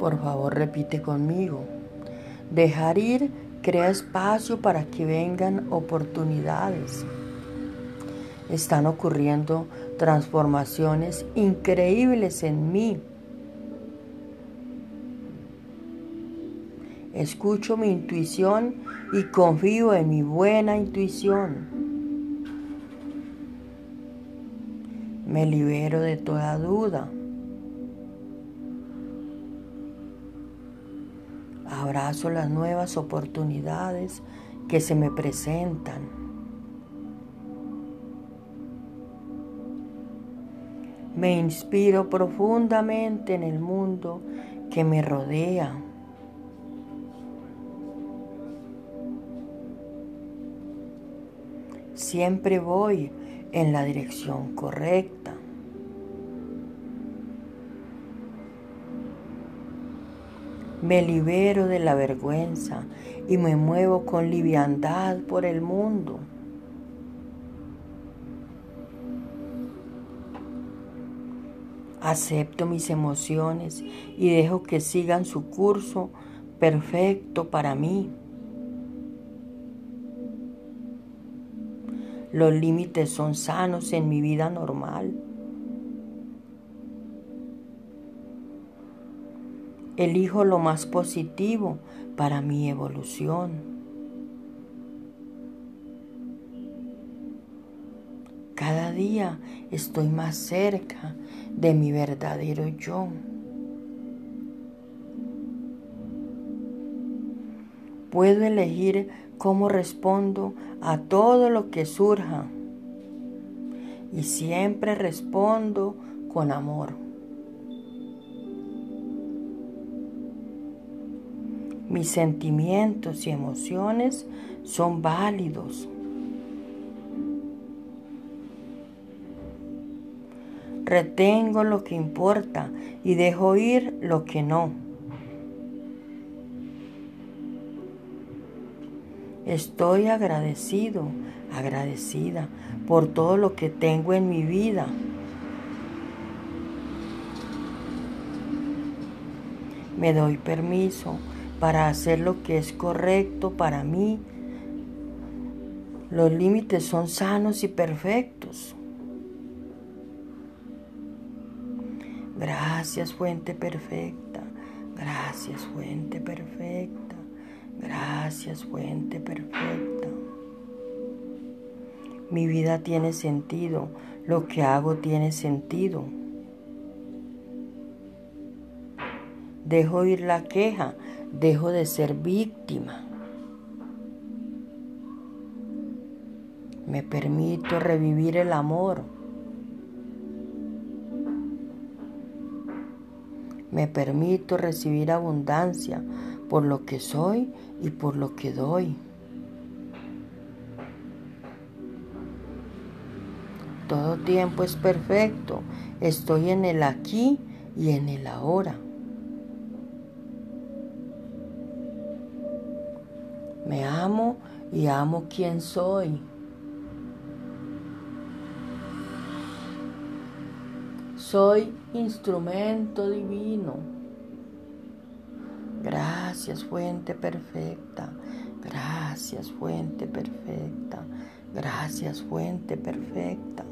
Por favor, repite conmigo. Dejar ir crea espacio para que vengan oportunidades. Están ocurriendo transformaciones increíbles en mí. Escucho mi intuición y confío en mi buena intuición. Me libero de toda duda. Abrazo las nuevas oportunidades que se me presentan. Me inspiro profundamente en el mundo que me rodea. Siempre voy en la dirección correcta. Me libero de la vergüenza y me muevo con liviandad por el mundo. Acepto mis emociones y dejo que sigan su curso perfecto para mí. Los límites son sanos en mi vida normal. Elijo lo más positivo para mi evolución. Cada día estoy más cerca de mi verdadero yo. Puedo elegir cómo respondo a todo lo que surja y siempre respondo con amor. Mis sentimientos y emociones son válidos. Retengo lo que importa y dejo ir lo que no. Estoy agradecido, agradecida por todo lo que tengo en mi vida. Me doy permiso para hacer lo que es correcto para mí. Los límites son sanos y perfectos. Gracias, fuente perfecta. Gracias, fuente perfecta. Gracias, fuente perfecta. Mi vida tiene sentido. Lo que hago tiene sentido. Dejo ir la queja dejo de ser víctima. Me permito revivir el amor. Me permito recibir abundancia por lo que soy y por lo que doy. Todo tiempo es perfecto. Estoy en el aquí y en el ahora. Me amo y amo quien soy. Soy instrumento divino. Gracias, fuente perfecta. Gracias, fuente perfecta. Gracias, fuente perfecta.